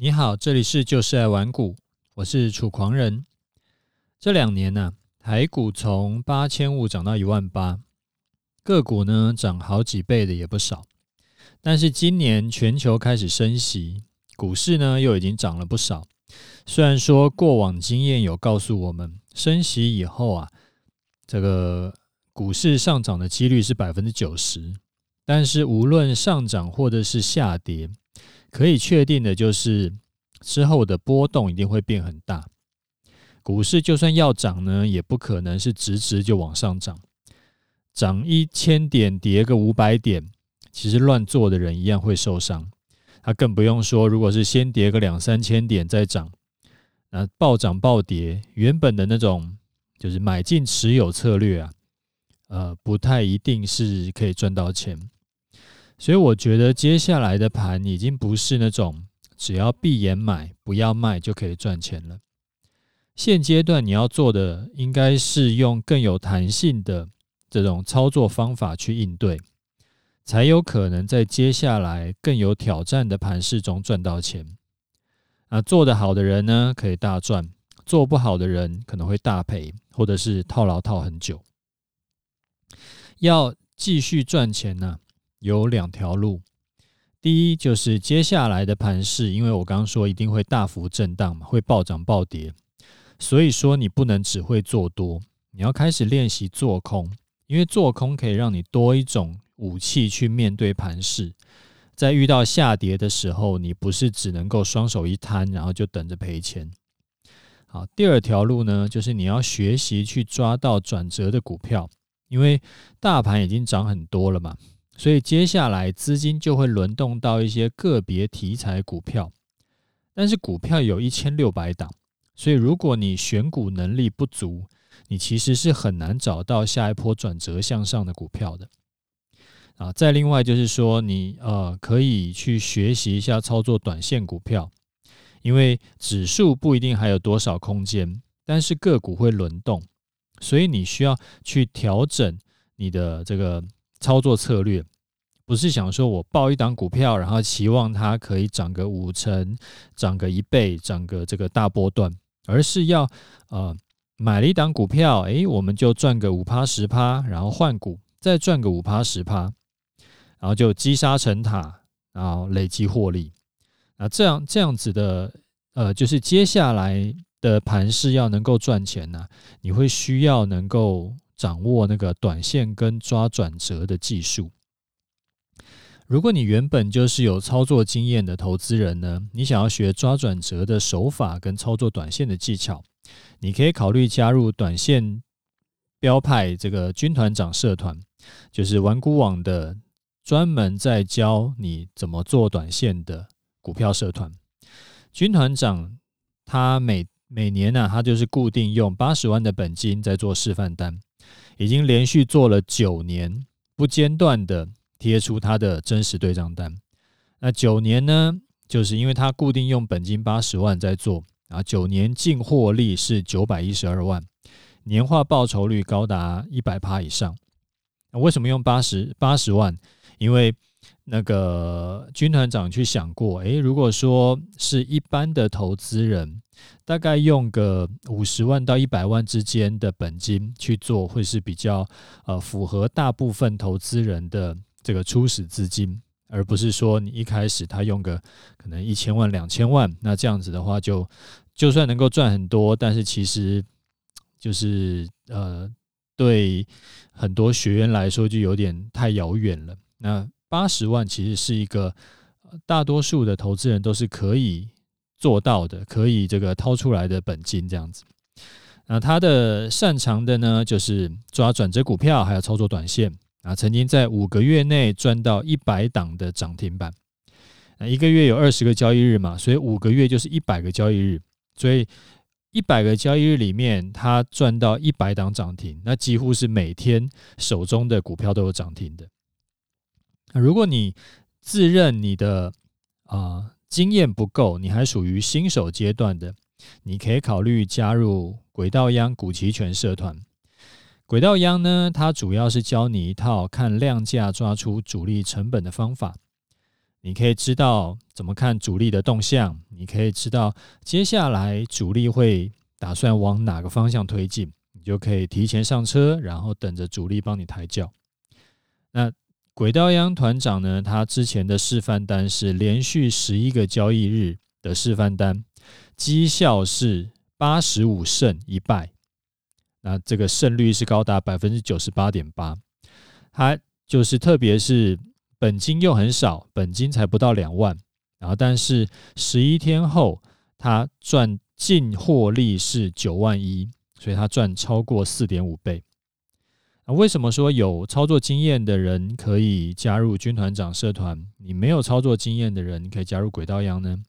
你好，这里是就是爱玩股，我是楚狂人。这两年呢、台股从八千五涨到一万八，个股呢涨好几倍的也不少。但是今年全球开始升息，股市呢又已经涨了不少。虽然说过往经验有告诉我们，升息以后啊，这个股市上涨的几率是百分之九十，但是无论上涨或者是下跌。可以确定的就是，之后的波动一定会变很大。股市就算要涨呢，也不可能是直直就往上涨，涨一千点跌个五百点，其实乱做的人一样会受伤。他更不用说，如果是先跌个两三千点再涨，那暴涨暴跌，原本的那种就是买进持有策略啊，呃，不太一定是可以赚到钱。所以我觉得接下来的盘已经不是那种只要闭眼买不要卖就可以赚钱了。现阶段你要做的应该是用更有弹性的这种操作方法去应对，才有可能在接下来更有挑战的盘势中赚到钱。啊，做得好的人呢，可以大赚；做不好的人可能会大赔，或者是套牢套很久。要继续赚钱呢？有两条路，第一就是接下来的盘势，因为我刚刚说一定会大幅震荡嘛，会暴涨暴跌，所以说你不能只会做多，你要开始练习做空，因为做空可以让你多一种武器去面对盘势，在遇到下跌的时候，你不是只能够双手一摊，然后就等着赔钱。好，第二条路呢，就是你要学习去抓到转折的股票，因为大盘已经涨很多了嘛。所以接下来资金就会轮动到一些个别题材股票，但是股票有一千六百档，所以如果你选股能力不足，你其实是很难找到下一波转折向上的股票的。啊，再另外就是说，你呃可以去学习一下操作短线股票，因为指数不一定还有多少空间，但是个股会轮动，所以你需要去调整你的这个。操作策略不是想说我抱一档股票，然后期望它可以涨个五成、涨个一倍、涨个这个大波段，而是要呃买了一档股票，诶，我们就赚个五趴十趴，然后换股再赚个五趴十趴，然后就积沙成塔，然后累积获利。那，这样这样子的呃，就是接下来的盘势要能够赚钱呢，你会需要能够。掌握那个短线跟抓转折的技术。如果你原本就是有操作经验的投资人呢，你想要学抓转折的手法跟操作短线的技巧，你可以考虑加入短线标派这个军团长社团，就是玩股网的专门在教你怎么做短线的股票社团。军团长他每每年呢、他就是固定用八十万的本金在做示范单。已经连续做了九年，不间断的贴出他的真实对账单。那九年呢，就是因为他固定用本金八十万在做啊，九年净获利是九百一十二万，年化报酬率高达一百趴以上。为什么用八十八十万？因为那个军团长去想过，诶，如果说是一般的投资人。大概用个五十万到一百万之间的本金去做，会是比较呃符合大部分投资人的这个初始资金，而不是说你一开始他用个可能一千万两千万，那这样子的话就就算能够赚很多，但是其实就是呃对很多学员来说就有点太遥远了。那八十万其实是一个大多数的投资人都是可以。做到的可以这个掏出来的本金这样子，那他的擅长的呢，就是抓转折股票，还有操作短线啊。曾经在五个月内赚到一百档的涨停板，那一个月有二十个交易日嘛，所以五个月就是一百个交易日，所以一百个交易日里面他赚到一百档涨停，那几乎是每天手中的股票都有涨停的。那如果你自认你的啊。经验不够，你还属于新手阶段的，你可以考虑加入轨道央股期权社团。轨道央呢，它主要是教你一套看量价抓出主力成本的方法。你可以知道怎么看主力的动向，你可以知道接下来主力会打算往哪个方向推进，你就可以提前上车，然后等着主力帮你抬轿。那轨道央团长呢？他之前的示范单是连续十一个交易日的示范单，绩效是八十五胜一败，那这个胜率是高达百分之九十八点八。他就是特别是。本金又很少，本金才不到两万，然后但是十一天后，他赚净获利是九万一，所以他赚超过四点五倍。那为什么说有操作经验的人可以加入军团长社团，你没有操作经验的人可以加入轨道央呢？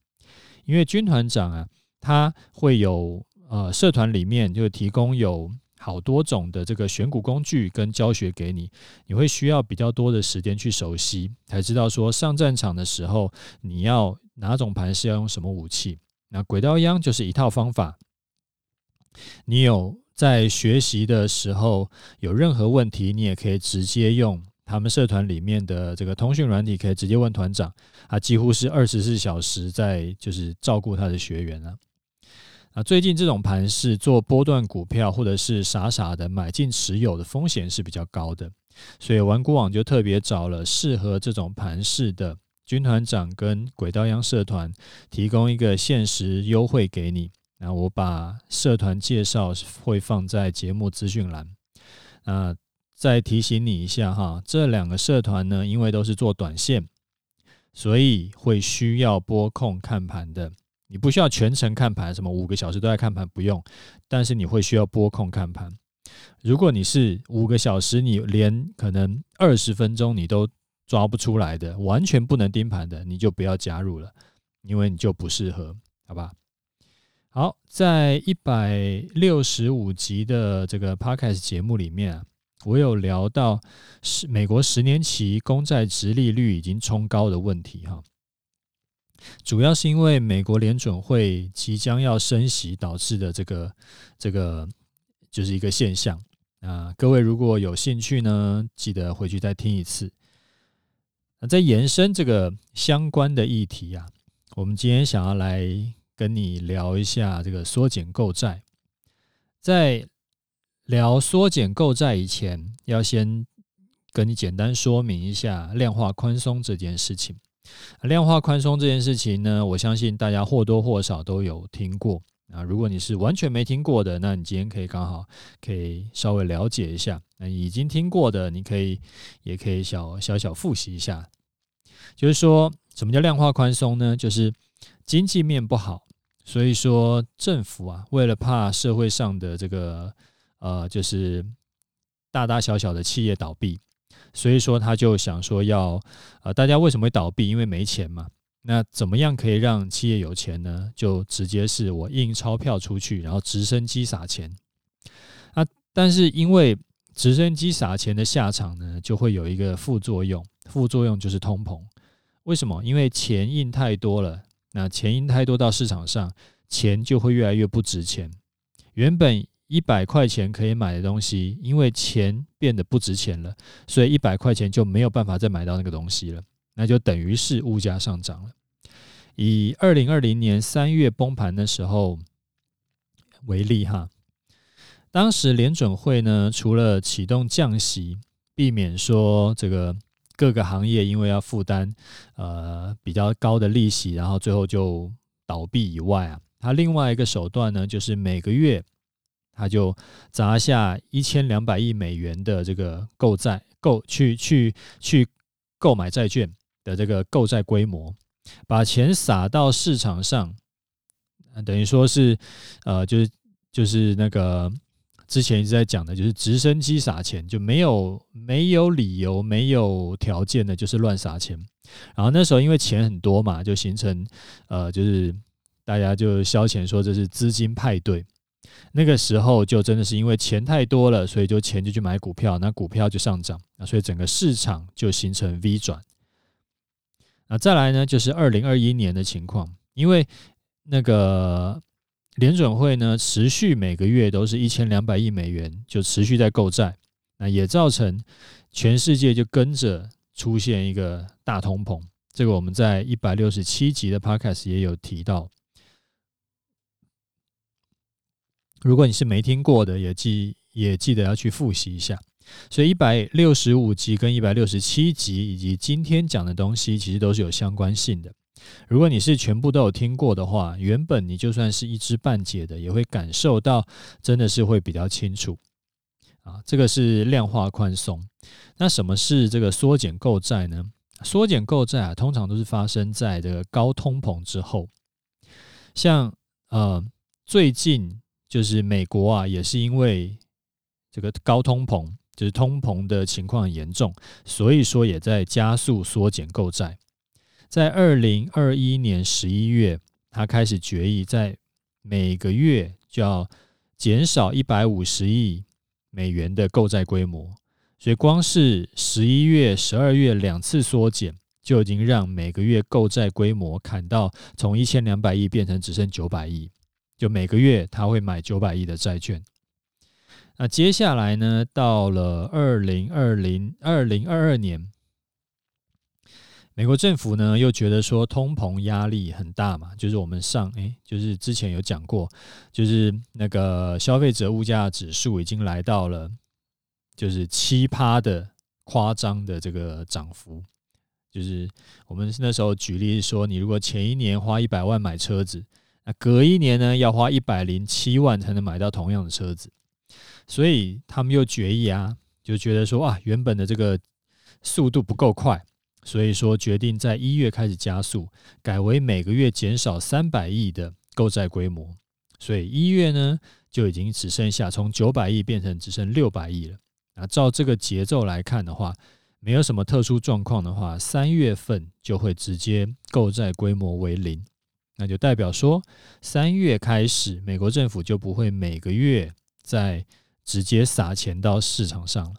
因为军团长啊，他会有呃社团里面就提供有。好多种的这个选股工具跟教学给你，你会需要比较多的时间去熟悉，才知道说上战场的时候你要哪种盘是要用什么武器。那轨道央就是一套方法，你有在学习的时候有任何问题，你也可以直接用他们社团里面的这个通讯软体，可以直接问团长，他几乎是二十四小时在就是照顾他的学员啊。啊，最近这种盘势做波段股票，或者是傻傻的买进持有的风险是比较高的，所以玩股网就特别找了适合这种盘式的军团长跟轨道央社团，提供一个限时优惠给你。那我把社团介绍会放在节目资讯栏。那再提醒你一下哈，这两个社团呢，因为都是做短线，所以会需要拨控看盘的。你不需要全程看盘，什么五个小时都在看盘不用，但是你会需要拨控看盘。如果你是五个小时，你连可能二十分钟你都抓不出来的，完全不能盯盘的，你就不要加入了，因为你就不适合，好吧？好，在一百六十五集的这个 Podcast 节目里面啊，我有聊到是美国十年期公债殖利率已经冲高的问题哈。主要是因为美国联准会即将要升息导致的这个这个就是一个现象啊。各位如果有兴趣呢，记得回去再听一次。那在延伸这个相关的议题啊，我们今天想要来跟你聊一下这个缩减购债。在聊缩减购债以前，要先跟你简单说明一下量化宽松这件事情。量化宽松这件事情呢，我相信大家或多或少都有听过啊。如果你是完全没听过的，那你今天可以刚好可以稍微了解一下。那已经听过的，你可以也可以小小小复习一下。就是说，什么叫量化宽松呢？就是经济面不好，所以说政府啊，为了怕社会上的这个呃，就是大大小小的企业倒闭。所以说，他就想说要，呃，大家为什么会倒闭？因为没钱嘛。那怎么样可以让企业有钱呢？就直接是我印钞票出去，然后直升机撒钱。啊，但是因为直升机撒钱的下场呢，就会有一个副作用，副作用就是通膨。为什么？因为钱印太多了，那钱印太多到市场上，钱就会越来越不值钱。原本。一百块钱可以买的东西，因为钱变得不值钱了，所以一百块钱就没有办法再买到那个东西了，那就等于是物价上涨了。以二零二零年三月崩盘的时候为例哈，当时联准会呢，除了启动降息，避免说这个各个行业因为要负担呃比较高的利息，然后最后就倒闭以外啊，它另外一个手段呢，就是每个月。他就砸下一千两百亿美元的这个购债购去去去购买债券的这个购债规模，把钱撒到市场上，等于说是呃，就是就是那个之前一直在讲的，就是直升机撒钱，就没有没有理由、没有条件的，就是乱撒钱。然后那时候因为钱很多嘛，就形成呃，就是大家就消遣说这是资金派对。那个时候就真的是因为钱太多了，所以就钱就去买股票，那股票就上涨，所以整个市场就形成 V 转。那再来呢，就是二零二一年的情况，因为那个联准会呢持续每个月都是一千两百亿美元就持续在购债，那也造成全世界就跟着出现一个大通膨，这个我们在一百六十七集的 Podcast 也有提到。如果你是没听过的，也记也记得要去复习一下。所以一百六十五集跟一百六十七集以及今天讲的东西，其实都是有相关性的。如果你是全部都有听过的话，原本你就算是一知半解的，也会感受到真的是会比较清楚。啊，这个是量化宽松。那什么是这个缩减购债呢？缩减购债啊，通常都是发生在这个高通膨之后。像呃，最近。就是美国啊，也是因为这个高通膨，就是通膨的情况很严重，所以说也在加速缩减购债。在二零二一年十一月，他开始决议，在每个月就要减少一百五十亿美元的购债规模，所以光是十一月、十二月两次缩减，就已经让每个月购债规模砍到从一千两百亿变成只剩九百亿。就每个月他会买九百亿的债券。那接下来呢，到了二零二零二零二二年，美国政府呢又觉得说通膨压力很大嘛，就是我们上诶，就是之前有讲过，就是那个消费者物价指数已经来到了就是七趴的夸张的这个涨幅，就是我们那时候举例说，你如果前一年花一百万买车子。那隔一年呢，要花一百零七万才能买到同样的车子，所以他们又决议啊，就觉得说啊，原本的这个速度不够快，所以说决定在一月开始加速，改为每个月减少三百亿的购债规模，所以一月呢就已经只剩下从九百亿变成只剩六百亿了。那照这个节奏来看的话，没有什么特殊状况的话，三月份就会直接购债规模为零。那就代表说，三月开始，美国政府就不会每个月再直接撒钱到市场上了。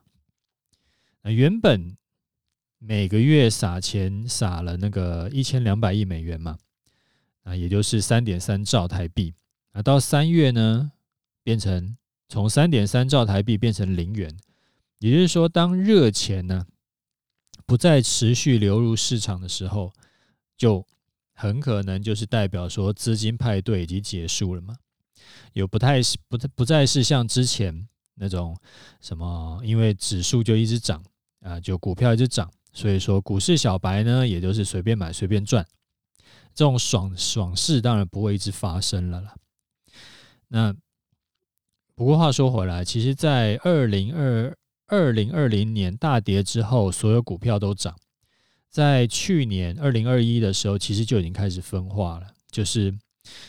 那原本每个月撒钱撒了那个一千两百亿美元嘛，啊，也就是三点三兆台币。啊，到三月呢，变成从三点三兆台币变成零元，也就是说，当热钱呢不再持续流入市场的时候，就很可能就是代表说资金派对已经结束了嘛，有不太是不不再是像之前那种什么，因为指数就一直涨啊，就股票一直涨，所以说股市小白呢，也就是随便买随便赚，这种爽爽事当然不会一直发生了啦。那不过话说回来，其实，在二零二二零二零年大跌之后，所有股票都涨。在去年二零二一的时候，其实就已经开始分化了，就是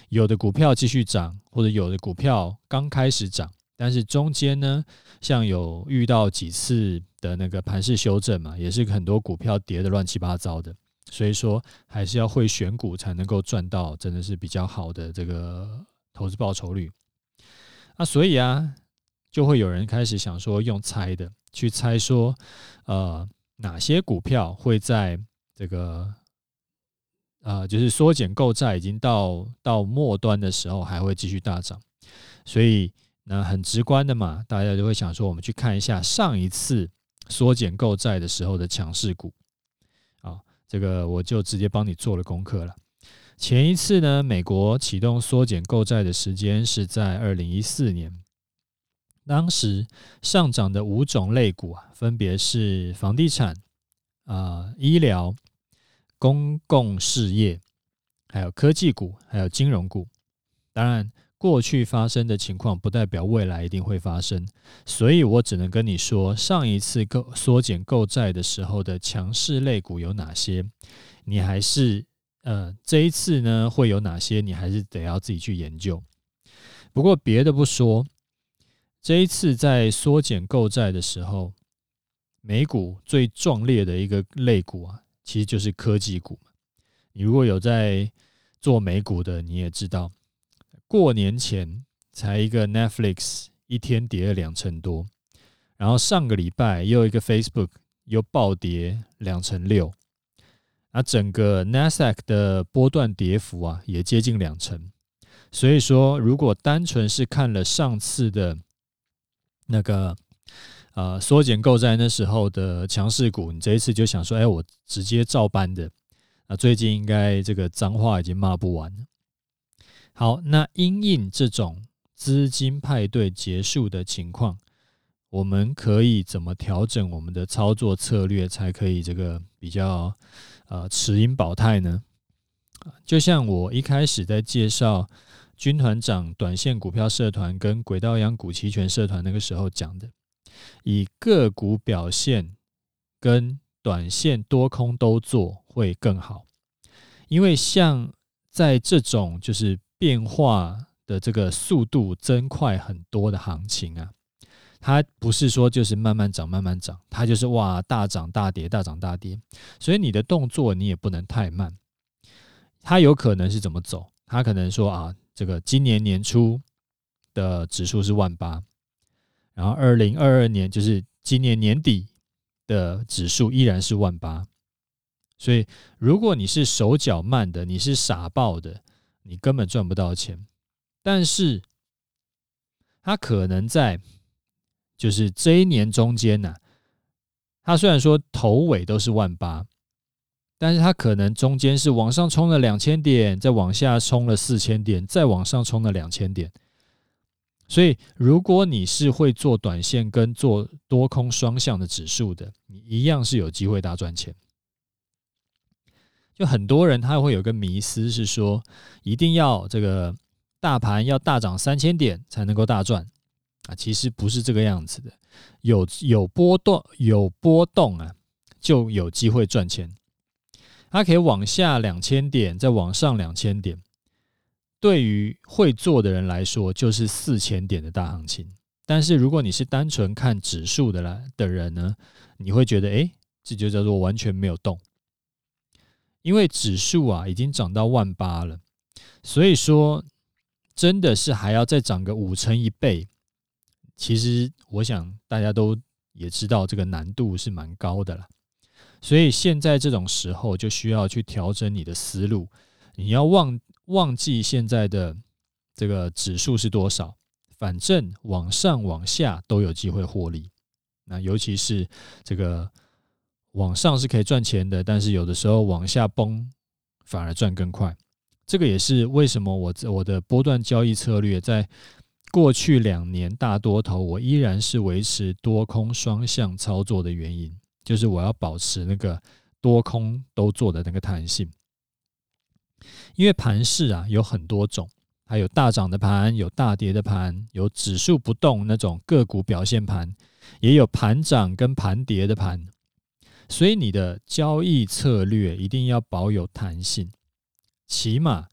有的股票继续涨，或者有的股票刚开始涨，但是中间呢，像有遇到几次的那个盘势修正嘛，也是很多股票跌得乱七八糟的，所以说还是要会选股才能够赚到，真的是比较好的这个投资报酬率。那所以啊，就会有人开始想说用猜的去猜说，呃。哪些股票会在这个呃，就是缩减购债已经到到末端的时候，还会继续大涨？所以那很直观的嘛，大家就会想说，我们去看一下上一次缩减购债的时候的强势股。啊，这个我就直接帮你做了功课了。前一次呢，美国启动缩减购债的时间是在二零一四年。当时上涨的五种类股啊，分别是房地产、啊、医疗、公共事业，还有科技股，还有金融股。当然，过去发生的情况不代表未来一定会发生，所以我只能跟你说，上一次购缩减购债的时候的强势类股有哪些，你还是呃这一次呢会有哪些，你还是得要自己去研究。不过别的不说。这一次在缩减购债的时候，美股最壮烈的一个类股啊，其实就是科技股。你如果有在做美股的，你也知道，过年前才一个 Netflix 一天跌了两成多，然后上个礼拜又一个 Facebook 又暴跌两成六，那整个 Nasdaq 的波段跌幅啊也接近两成。所以说，如果单纯是看了上次的。那个呃，缩减购债那时候的强势股，你这一次就想说，哎，我直接照搬的啊，最近应该这个脏话已经骂不完了。好，那因应这种资金派对结束的情况，我们可以怎么调整我们的操作策略，才可以这个比较呃持盈保泰呢？就像我一开始在介绍军团长短线股票社团跟轨道阳股期权社团那个时候讲的，以个股表现跟短线多空都做会更好，因为像在这种就是变化的这个速度增快很多的行情啊，它不是说就是慢慢涨慢慢涨，它就是哇大涨大跌大涨大跌，所以你的动作你也不能太慢。它有可能是怎么走？它可能说啊，这个今年年初的指数是万八，然后二零二二年就是今年年底。的指数依然是万八，所以如果你是手脚慢的，你是傻爆的，你根本赚不到钱。但是，它可能在就是这一年中间呢，它虽然说头尾都是万八，但是它可能中间是往上冲了两千点，再往下冲了四千点，再往上冲了两千点。所以，如果你是会做短线跟做多空双向的指数的，你一样是有机会大赚钱。就很多人他会有个迷思，是说一定要这个大盘要大涨三千点才能够大赚啊，其实不是这个样子的。有有波动有波动啊，就有机会赚钱。它可以往下两千点，再往上两千点。对于会做的人来说，就是四千点的大行情。但是如果你是单纯看指数的来的人呢，你会觉得，哎，这就叫做完全没有动，因为指数啊已经涨到万八了。所以说，真的是还要再涨个五成一倍，其实我想大家都也知道，这个难度是蛮高的了。所以现在这种时候，就需要去调整你的思路，你要忘。忘记现在的这个指数是多少，反正往上往下都有机会获利。那尤其是这个往上是可以赚钱的，但是有的时候往下崩反而赚更快。这个也是为什么我我的波段交易策略在过去两年大多头，我依然是维持多空双向操作的原因，就是我要保持那个多空都做的那个弹性。因为盘势啊有很多种，还有大涨的盘，有大跌的盘，有指数不动那种个股表现盘，也有盘涨跟盘跌的盘，所以你的交易策略一定要保有弹性，起码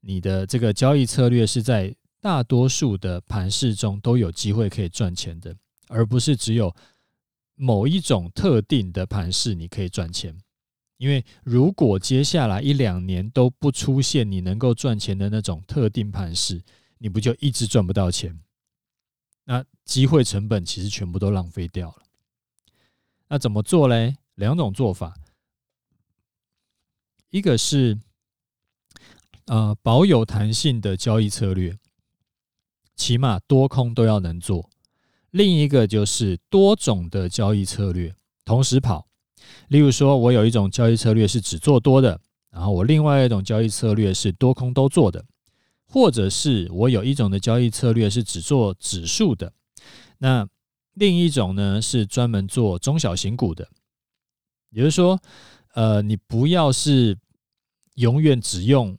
你的这个交易策略是在大多数的盘势中都有机会可以赚钱的，而不是只有某一种特定的盘势你可以赚钱。因为如果接下来一两年都不出现你能够赚钱的那种特定盘势，你不就一直赚不到钱？那机会成本其实全部都浪费掉了。那怎么做嘞？两种做法，一个是呃保有弹性的交易策略，起码多空都要能做；另一个就是多种的交易策略，同时跑。例如说，我有一种交易策略是只做多的，然后我另外一种交易策略是多空都做的，或者是我有一种的交易策略是只做指数的，那另一种呢是专门做中小型股的。也就是说，呃，你不要是永远只用，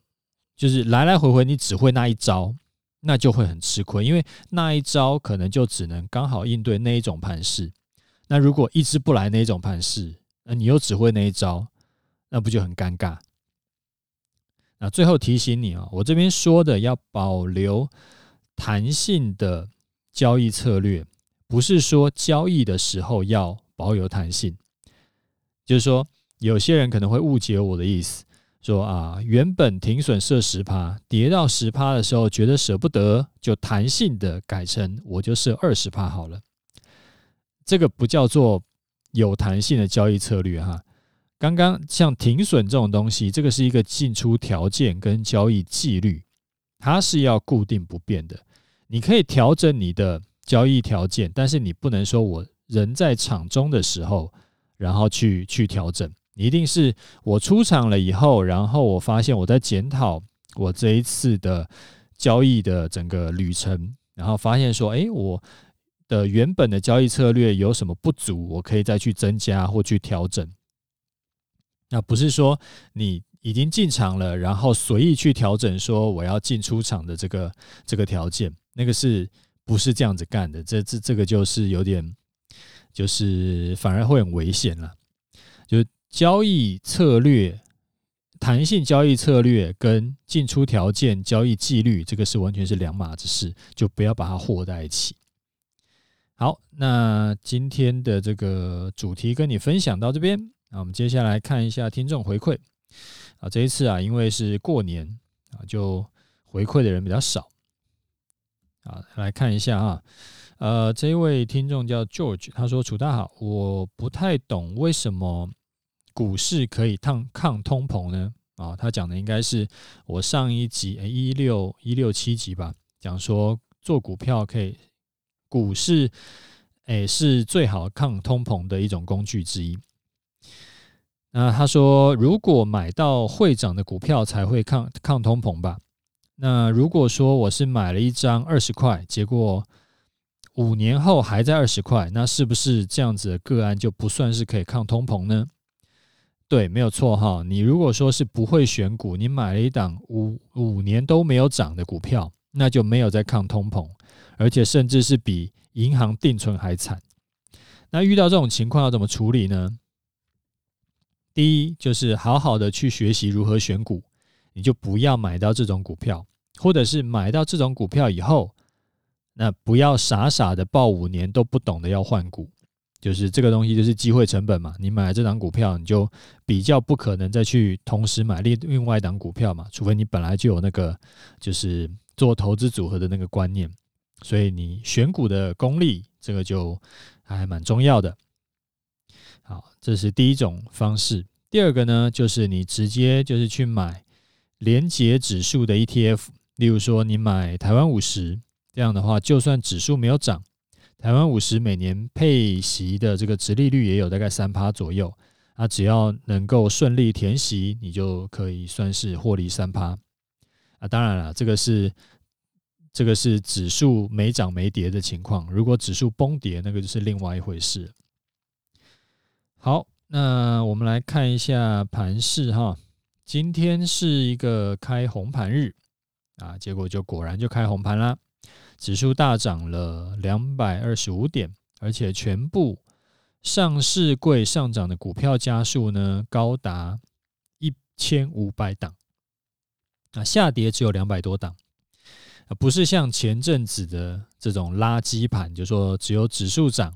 就是来来回回你只会那一招，那就会很吃亏，因为那一招可能就只能刚好应对那一种盘势。那如果一直不来那一种盘势，那你又只会那一招，那不就很尴尬？那最后提醒你啊，我这边说的要保留弹性的交易策略，不是说交易的时候要保有弹性。就是说，有些人可能会误解我的意思，说啊，原本停损设十趴，跌到十趴的时候觉得舍不得，就弹性的改成我就设二十趴好了。这个不叫做。有弹性的交易策略，哈，刚刚像停损这种东西，这个是一个进出条件跟交易纪律，它是要固定不变的。你可以调整你的交易条件，但是你不能说我人在场中的时候，然后去去调整，你一定是我出场了以后，然后我发现我在检讨我这一次的交易的整个旅程，然后发现说，哎，我的原本的交易策略有什么不足，我可以再去增加或去调整。那不是说你已经进场了，然后随意去调整说我要进出场的这个这个条件，那个是不是这样子干的？这这这个就是有点，就是反而会很危险了，就是。交易策略、弹性交易策略跟进出条件、交易纪律，这个是完全是两码子事，就不要把它和在一起。好，那今天的这个主题跟你分享到这边，那我们接下来看一下听众回馈啊。这一次啊，因为是过年啊，就回馈的人比较少啊。来看一下啊，呃，这一位听众叫 George，他说：“楚大好，我不太懂为什么。”股市可以抗抗通膨呢？啊，他讲的应该是我上一集一六一六七集吧，讲说做股票可以，股市诶是最好抗通膨的一种工具之一。那他说，如果买到会涨的股票才会抗抗通膨吧？那如果说我是买了一张二十块，结果五年后还在二十块，那是不是这样子的个案就不算是可以抗通膨呢？对，没有错哈。你如果说是不会选股，你买了一档五五年都没有涨的股票，那就没有在抗通膨，而且甚至是比银行定存还惨。那遇到这种情况要怎么处理呢？第一，就是好好的去学习如何选股，你就不要买到这种股票，或者是买到这种股票以后，那不要傻傻的抱五年都不懂得要换股。就是这个东西，就是机会成本嘛。你买了这档股票，你就比较不可能再去同时买另另外一档股票嘛，除非你本来就有那个就是做投资组合的那个观念。所以你选股的功力，这个就还蛮重要的。好，这是第一种方式。第二个呢，就是你直接就是去买连结指数的 ETF，例如说你买台湾五十，这样的话，就算指数没有涨。台湾五十每年配息的这个殖利率也有大概三趴左右，啊，只要能够顺利填息，你就可以算是获利三趴。啊，当然了，这个是这个是指数没涨没跌的情况，如果指数崩跌，那个就是另外一回事。好，那我们来看一下盘势哈，今天是一个开红盘日啊，结果就果然就开红盘啦。指数大涨了两百二十五点，而且全部上市柜上涨的股票家数呢，高达一千五百档，啊，下跌只有两百多档，啊，不是像前阵子的这种垃圾盘，就是说只有指数涨，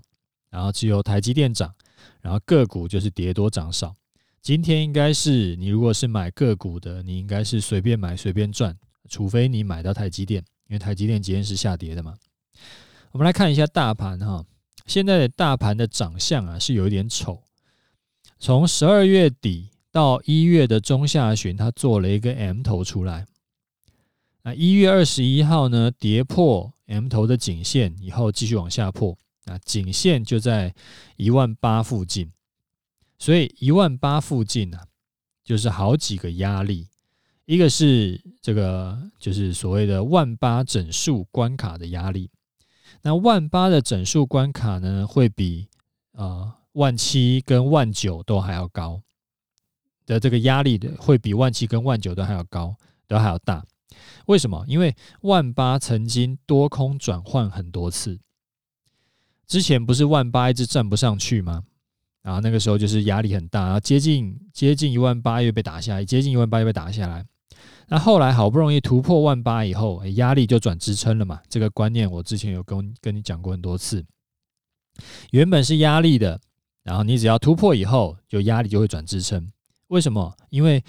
然后只有台积电涨，然后个股就是跌多涨少。今天应该是你如果是买个股的，你应该是随便买随便赚，除非你买到台积电。因为台积电今天是下跌的嘛，我们来看一下大盘哈。现在的大盘的长相啊是有一点丑。从十二月底到一月的中下旬，它做了一个 M 头出来。那一月二十一号呢，跌破 M 头的颈线以后，继续往下破。啊，颈线就在一万八附近，所以一万八附近呢，就是好几个压力。一个是这个，就是所谓的万八整数关卡的压力。那万八的整数关卡呢，会比呃万七跟万九都还要高的这个压力的，会比万七跟万九都还要高，都还要大。为什么？因为万八曾经多空转换很多次，之前不是万八一直站不上去吗？啊，那个时候就是压力很大，然后接近接近一万八又被打下来，接近一万八又被打下来。那后来好不容易突破万八以后，压力就转支撑了嘛。这个观念我之前有跟跟你讲过很多次。原本是压力的，然后你只要突破以后，就压力就会转支撑。为什么？因为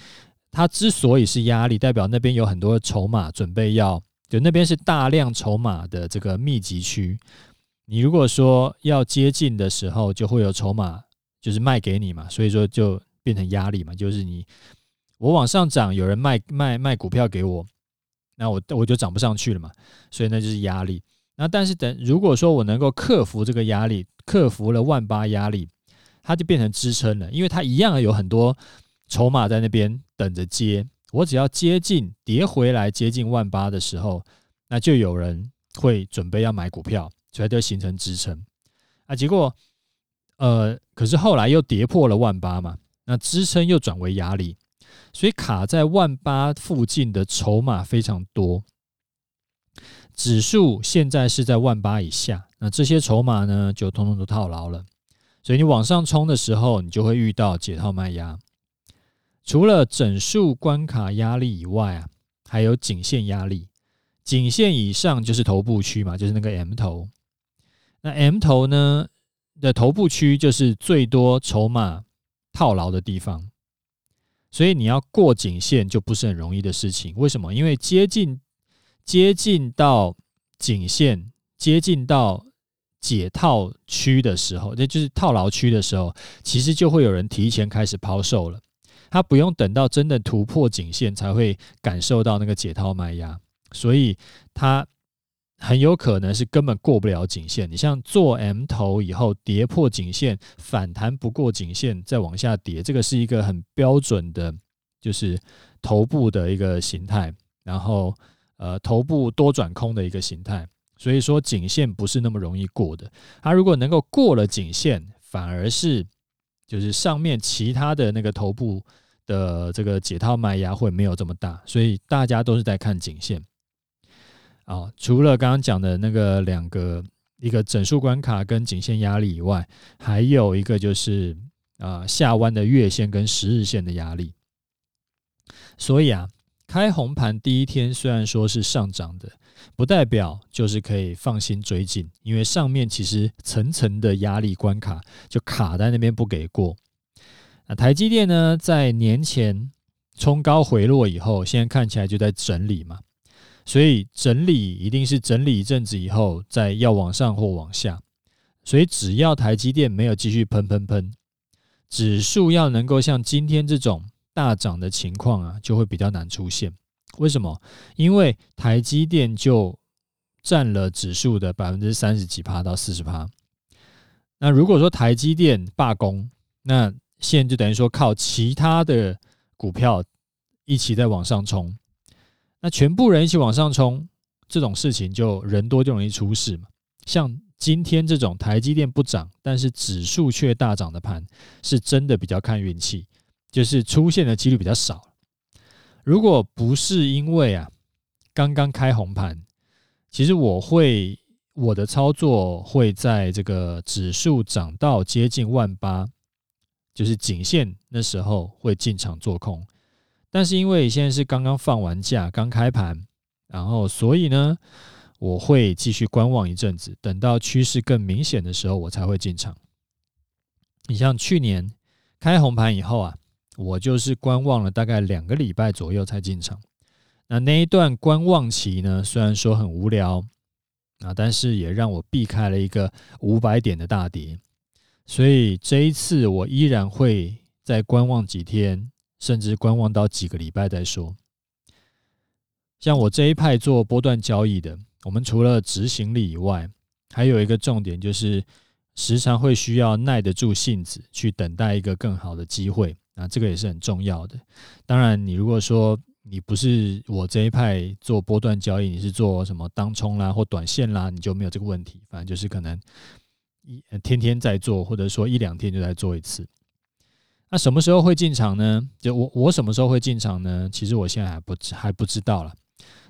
它之所以是压力，代表那边有很多筹码准备要，就那边是大量筹码的这个密集区。你如果说要接近的时候，就会有筹码就是卖给你嘛，所以说就变成压力嘛，就是你。我往上涨，有人卖卖卖股票给我，那我我就涨不上去了嘛，所以那就是压力。那但是等如果说我能够克服这个压力，克服了万八压力，它就变成支撑了，因为它一样有很多筹码在那边等着接。我只要接近跌回来接近万八的时候，那就有人会准备要买股票，所以就形成支撑。啊，结果呃，可是后来又跌破了万八嘛，那支撑又转为压力，所以卡在万八附近的筹码非常多。指数现在是在万八以下，那这些筹码呢就通通都套牢了，所以你往上冲的时候，你就会遇到解套卖压。除了整数关卡压力以外啊，还有颈线压力。颈线以上就是头部区嘛，就是那个 M 头。那 M 头呢的头部区就是最多筹码套牢的地方，所以你要过颈线就不是很容易的事情。为什么？因为接近接近到颈线，接近到解套区的时候，那就是套牢区的时候，其实就会有人提前开始抛售了。他不用等到真的突破颈线才会感受到那个解套卖压，所以他很有可能是根本过不了颈线。你像做 M 头以后跌破颈线，反弹不过颈线再往下跌，这个是一个很标准的，就是头部的一个形态，然后呃头部多转空的一个形态。所以说颈线不是那么容易过的。它如果能够过了颈线，反而是就是上面其他的那个头部。的这个解套卖压会没有这么大，所以大家都是在看颈线。啊，除了刚刚讲的那个两个，一个整数关卡跟颈线压力以外，还有一个就是啊下弯的月线跟十日线的压力。所以啊，开红盘第一天虽然说是上涨的，不代表就是可以放心追进，因为上面其实层层的压力关卡就卡在那边不给过。那台积电呢，在年前冲高回落以后，现在看起来就在整理嘛，所以整理一定是整理一阵子以后，再要往上或往下。所以只要台积电没有继续喷喷喷，指数要能够像今天这种大涨的情况啊，就会比较难出现。为什么？因为台积电就占了指数的百分之三十几趴到四十趴。那如果说台积电罢工，那现就等于说靠其他的股票一起在往上冲，那全部人一起往上冲，这种事情就人多就容易出事嘛。像今天这种台积电不涨，但是指数却大涨的盘，是真的比较看运气，就是出现的几率比较少。如果不是因为啊刚刚开红盘，其实我会我的操作会在这个指数涨到接近万八。就是颈线那时候会进场做空，但是因为现在是刚刚放完假，刚开盘，然后所以呢，我会继续观望一阵子，等到趋势更明显的时候，我才会进场。你像去年开红盘以后啊，我就是观望了大概两个礼拜左右才进场。那那一段观望期呢，虽然说很无聊啊，但是也让我避开了一个五百点的大跌。所以这一次我依然会再观望几天，甚至观望到几个礼拜再说。像我这一派做波段交易的，我们除了执行力以外，还有一个重点就是时常会需要耐得住性子去等待一个更好的机会。啊这个也是很重要的。当然，你如果说你不是我这一派做波段交易，你是做什么当冲啦或短线啦，你就没有这个问题。反正就是可能。一天天在做，或者说一两天就在做一次。那什么时候会进场呢？就我我什么时候会进场呢？其实我现在还不还不知道了。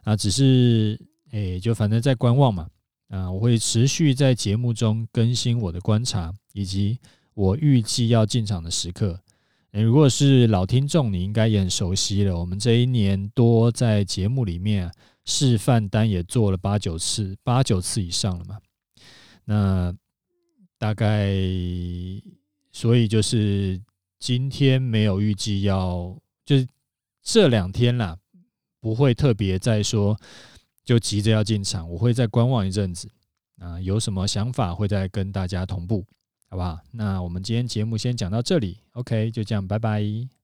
啊，只是诶，就反正在观望嘛。啊，我会持续在节目中更新我的观察，以及我预计要进场的时刻。如果是老听众，你应该也很熟悉了。我们这一年多在节目里面示范单也做了八九次，八九次以上了嘛。那大概，所以就是今天没有预计要，就是这两天啦，不会特别再说就急着要进场，我会再观望一阵子啊，有什么想法会再跟大家同步，好不好？那我们今天节目先讲到这里，OK，就这样，拜拜。